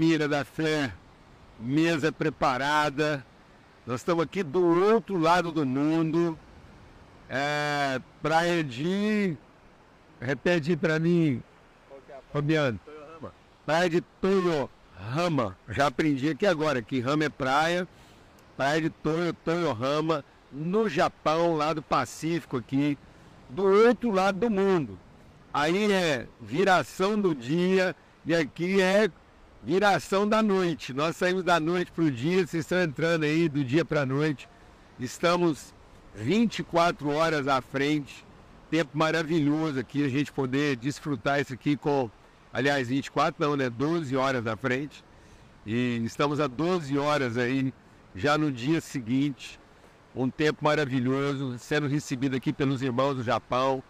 Caipira da Fé, mesa preparada. Nós estamos aqui do outro lado do mundo. É, praia de. Repete para mim, Fabiano. Praia de Toyohama. Já aprendi aqui agora que Rama é praia. Praia de Toyo, Toyohama, no Japão, lá do Pacífico aqui, do outro lado do mundo. Aí é viração do dia e aqui é viração da noite. Nós saímos da noite para o dia, vocês estão entrando aí do dia para a noite. Estamos 24 horas à frente. Tempo maravilhoso aqui, a gente poder desfrutar isso aqui com, aliás, 24 não, né? 12 horas à frente. E estamos a 12 horas aí, já no dia seguinte. Um tempo maravilhoso, sendo recebido aqui pelos irmãos do Japão.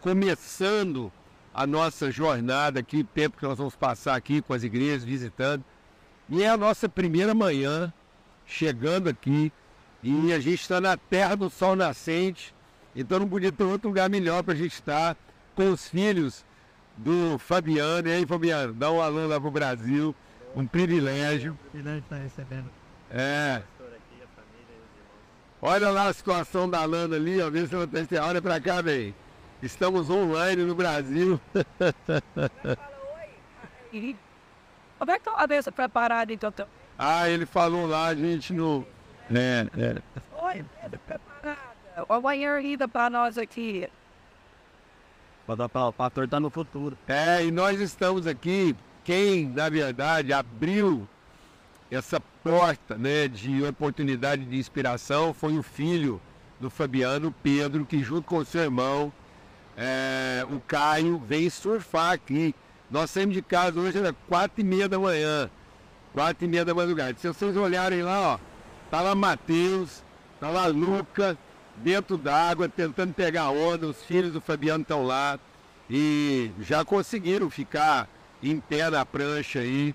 Começando a nossa jornada aqui, o tempo que nós vamos passar aqui com as igrejas, visitando. E é a nossa primeira manhã chegando aqui. E a gente está na terra do sol nascente. Então não podia ter outro lugar melhor para a gente estar com os filhos do Fabiano. E aí, Fabiano, dá um alô lá pro Brasil. Um privilégio. Privilégio estar recebendo. É. Olha lá a situação da Lana ali, ó. Vê se ela tem. Olha pra cá, bem. Estamos online no Brasil. Como é que a mesa preparada então? ah, ele falou lá, a gente não. É, é. Oi, preparada. O banheiro ainda para nós aqui. O pastor está no futuro. É, e nós estamos aqui. Quem, na verdade, abriu essa porta né, de oportunidade de inspiração foi o filho do Fabiano, Pedro, que junto com o seu irmão, é, o Caio, veio surfar aqui. Nós saímos de casa hoje, era quatro e meia da manhã. Quatro e meia da madrugada. Se vocês olharem lá, ó, tá lá Matheus, tá lá Luca, dentro d'água, tentando pegar onda, os filhos do Fabiano estão lá. E já conseguiram ficar em pé na prancha aí.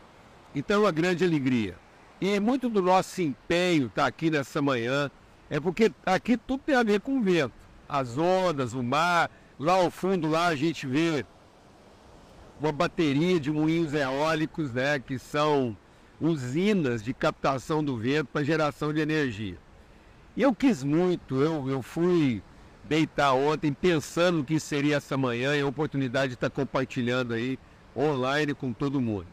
Então é uma grande alegria. E muito do nosso empenho estar tá aqui nessa manhã é porque aqui tudo tem a ver com o vento. As ondas, o mar, lá ao fundo lá a gente vê uma bateria de moinhos eólicos, né, que são usinas de captação do vento para geração de energia. E eu quis muito, eu, eu fui deitar ontem pensando que seria essa manhã e a oportunidade de estar compartilhando aí online com todo mundo.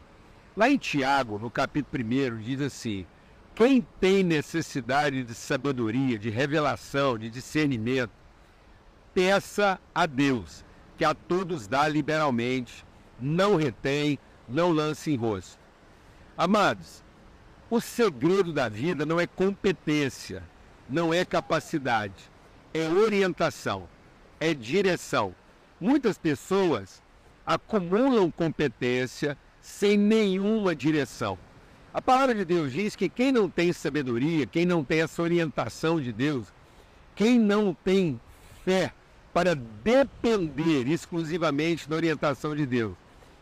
Lá em Tiago, no capítulo 1, diz assim: quem tem necessidade de sabedoria, de revelação, de discernimento, peça a Deus, que a todos dá liberalmente, não retém, não lance em rosto. Amados, o segredo da vida não é competência, não é capacidade, é orientação, é direção. Muitas pessoas acumulam competência sem nenhuma direção. A palavra de Deus diz que quem não tem sabedoria, quem não tem essa orientação de Deus, quem não tem fé para depender exclusivamente da orientação de Deus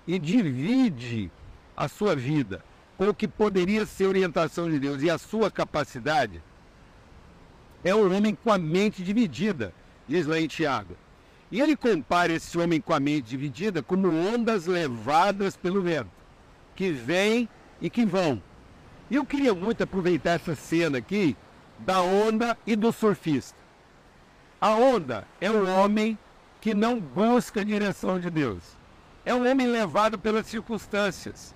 e divide a sua vida com o que poderia ser orientação de Deus e a sua capacidade, é um homem com a mente dividida, diz lá em Tiago. E ele compara esse homem com a mente dividida como ondas levadas pelo vento, que vêm e que vão. E eu queria muito aproveitar essa cena aqui da onda e do surfista. A onda é um homem que não busca a direção de Deus. É um homem levado pelas circunstâncias.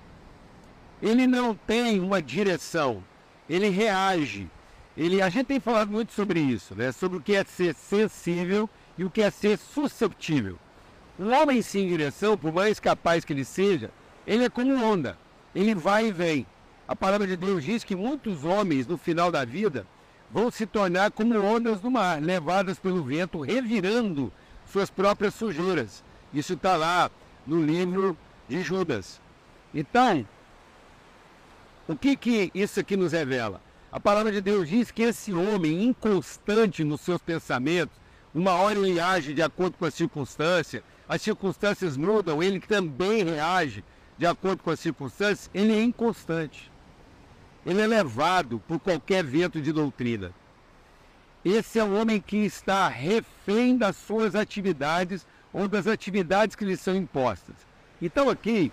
Ele não tem uma direção. Ele reage. Ele, a gente tem falado muito sobre isso, né? sobre o que é ser sensível e o que é ser susceptível. Um homem sem direção, por mais capaz que ele seja, ele é como onda. Ele vai e vem. A palavra de Deus diz que muitos homens, no final da vida, vão se tornar como ondas do mar, levadas pelo vento, revirando suas próprias sujeiras. Isso está lá no livro de Judas. Então, o que, que isso aqui nos revela? A palavra de Deus diz que esse homem inconstante nos seus pensamentos, uma hora ele age de acordo com as circunstâncias, as circunstâncias mudam, ele também reage de acordo com as circunstâncias, ele é inconstante. Ele é levado por qualquer vento de doutrina. Esse é um homem que está refém das suas atividades ou das atividades que lhe são impostas. Então aqui,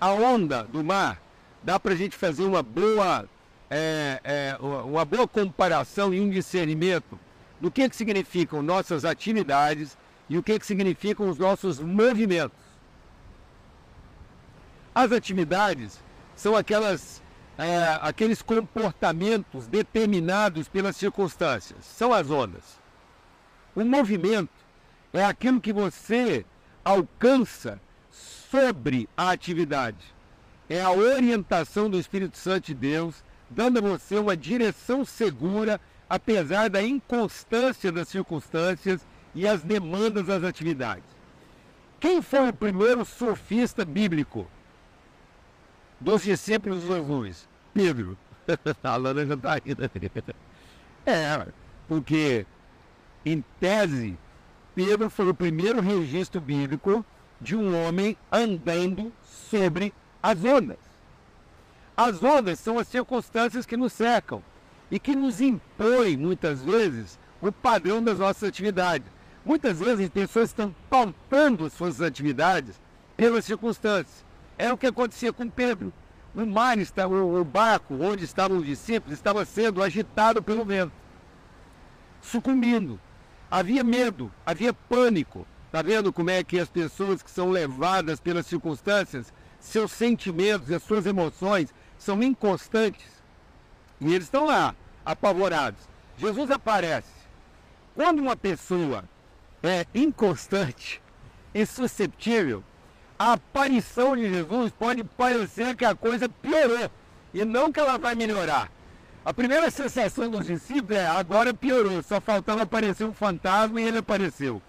a onda do mar dá para a gente fazer uma boa, é, é, uma boa comparação e um discernimento do que, que significam nossas atividades e o que, que significam os nossos movimentos. As atividades são aquelas, é, aqueles comportamentos determinados pelas circunstâncias, são as ondas. O movimento é aquilo que você alcança sobre a atividade. É a orientação do Espírito Santo de Deus, dando a você uma direção segura, apesar da inconstância das circunstâncias e as demandas das atividades. Quem foi o primeiro surfista bíblico? Dos discípulos de Jesus? Pedro. a Lana já está rindo. É, porque, em tese, Pedro foi o primeiro registro bíblico de um homem andando sobre as ondas. As ondas são as circunstâncias que nos cercam e que nos impõem, muitas vezes, o padrão das nossas atividades. Muitas vezes as pessoas estão pautando suas atividades pelas circunstâncias. É o que acontecia com Pedro. O mar, o barco onde estavam os discípulos, estava sendo agitado pelo vento, sucumbindo. Havia medo, havia pânico. Está vendo como é que as pessoas que são levadas pelas circunstâncias, seus sentimentos e as suas emoções são inconstantes? E eles estão lá, apavorados. Jesus aparece. Quando uma pessoa é inconstante, insusceptível, a aparição de Jesus pode parecer que a coisa piorou e não que ela vai melhorar. A primeira sensação dos discípulos é agora piorou, só faltava aparecer um fantasma e ele apareceu.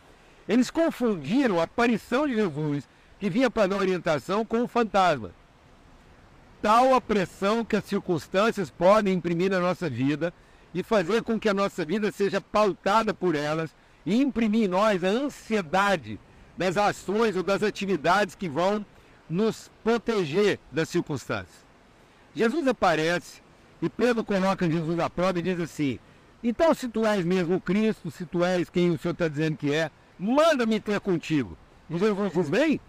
Eles confundiram a aparição de Jesus, que vinha para dar orientação, com um fantasma. Tal a pressão que as circunstâncias podem imprimir na nossa vida e fazer com que a nossa vida seja pautada por elas e imprimir em nós a ansiedade das ações ou das atividades que vão nos proteger das circunstâncias. Jesus aparece e Pedro coloca Jesus à prova e diz assim: Então, se tu és mesmo Cristo, se tu és quem o Senhor está dizendo que é, manda-me ter contigo. E Jesus diz: Vem.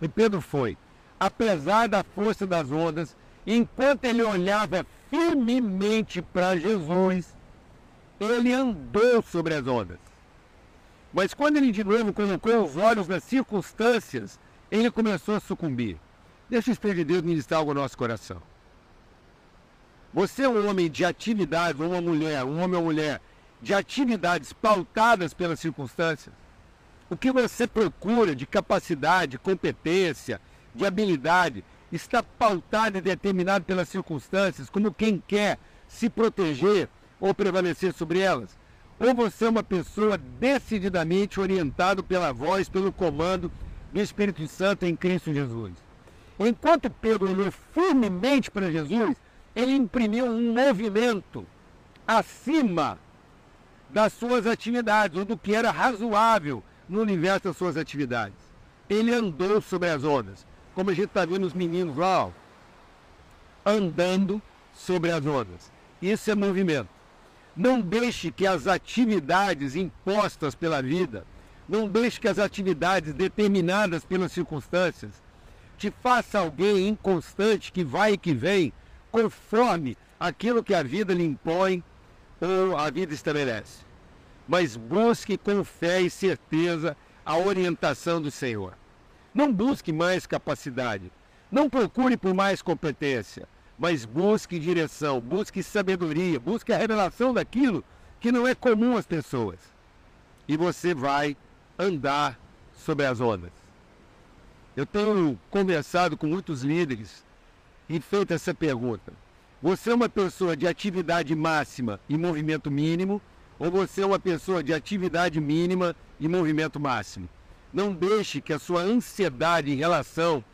E Pedro foi. Apesar da força das ondas, enquanto ele olhava firmemente para Jesus, ele andou sobre as ondas. Mas quando ele de novo colocou os olhos nas circunstâncias, ele começou a sucumbir. Deixa o Espírito de Deus ministrar algo no nosso coração. Você é um homem de atividades, uma mulher, um homem ou mulher, de atividades pautadas pelas circunstâncias. O que você procura de capacidade, de competência, de habilidade, está pautado e determinado pelas circunstâncias, como quem quer se proteger ou prevalecer sobre elas. Ou você é uma pessoa decididamente orientado pela voz, pelo comando do Espírito Santo em Cristo Jesus. Enquanto Pedro olhou firmemente para Jesus, ele imprimiu um movimento acima das suas atividades, ou do que era razoável no universo das suas atividades. Ele andou sobre as ondas, como a gente está vendo os meninos lá, ó, andando sobre as ondas. Isso é movimento. Não deixe que as atividades impostas pela vida, não deixe que as atividades determinadas pelas circunstâncias, te faça alguém inconstante que vai e que vem, conforme aquilo que a vida lhe impõe ou a vida estabelece. Mas busque com fé e certeza a orientação do Senhor. Não busque mais capacidade. Não procure por mais competência. Mas busque direção, busque sabedoria, busque a revelação daquilo que não é comum às pessoas. E você vai andar sobre as ondas. Eu tenho conversado com muitos líderes e feito essa pergunta. Você é uma pessoa de atividade máxima e movimento mínimo, ou você é uma pessoa de atividade mínima e movimento máximo? Não deixe que a sua ansiedade em relação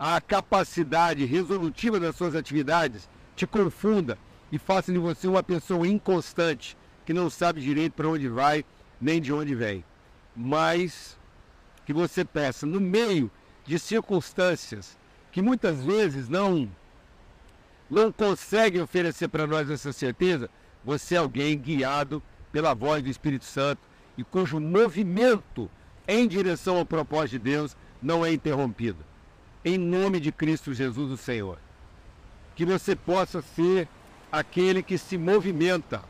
à capacidade resolutiva das suas atividades te confunda e faça de você uma pessoa inconstante, que não sabe direito para onde vai nem de onde vem. Mas que você peça, no meio de circunstâncias que muitas vezes não não conseguem oferecer para nós essa certeza, você é alguém guiado pela voz do Espírito Santo e cujo movimento em direção ao propósito de Deus não é interrompido. Em nome de Cristo Jesus, o Senhor. que você possa ser aquele que se movimenta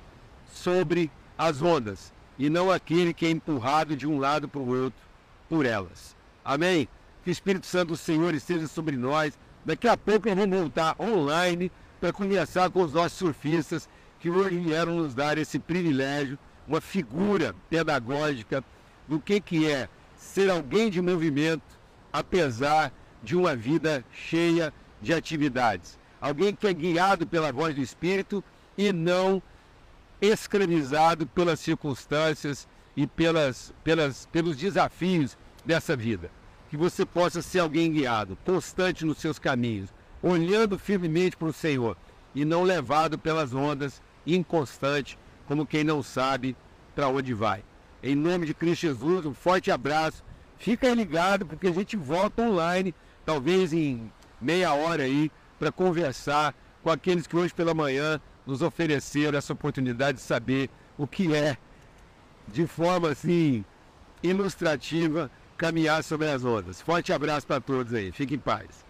sobre as ondas e não aquele que é empurrado de um lado para o outro por elas. Amém? Que o Espírito Santo do Senhor esteja sobre nós. Daqui a pouco eu vou voltar online para conversar com os nossos surfistas que hoje vieram nos dar esse privilégio, uma figura pedagógica do que, que é ser alguém de movimento, apesar de uma vida cheia de atividades. Alguém que é guiado pela voz do Espírito e não escravizado pelas circunstâncias e pelas, pelas, pelos desafios dessa vida. Que você possa ser alguém guiado, constante nos seus caminhos, olhando firmemente para o Senhor e não levado pelas ondas, inconstante, como quem não sabe para onde vai. Em nome de Cristo Jesus, um forte abraço. Fica ligado, porque a gente volta online, talvez em meia hora aí, para conversar com aqueles que hoje pela manhã nos ofereceram essa oportunidade de saber o que é, de forma assim, ilustrativa, caminhar sobre as ondas. Forte abraço para todos aí. Fique em paz.